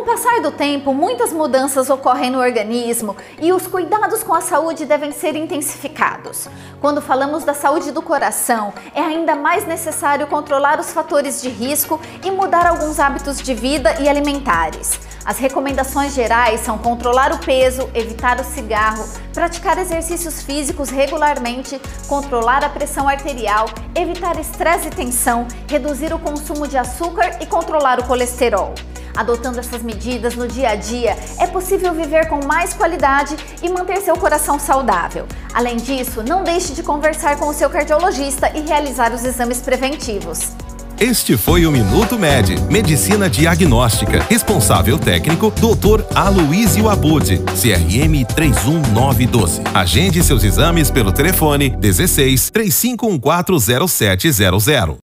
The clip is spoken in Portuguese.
Com o passar do tempo, muitas mudanças ocorrem no organismo e os cuidados com a saúde devem ser intensificados. Quando falamos da saúde do coração, é ainda mais necessário controlar os fatores de risco e mudar alguns hábitos de vida e alimentares. As recomendações gerais são controlar o peso, evitar o cigarro, praticar exercícios físicos regularmente, controlar a pressão arterial, evitar estresse e tensão, reduzir o consumo de açúcar e controlar o colesterol. Adotando essas medidas no dia a dia, é possível viver com mais qualidade e manter seu coração saudável. Além disso, não deixe de conversar com o seu cardiologista e realizar os exames preventivos. Este foi o Minuto Med, Medicina Diagnóstica. Responsável técnico, Dr. Aloysio Abud, CRM 31912. Agende seus exames pelo telefone 16 35140700.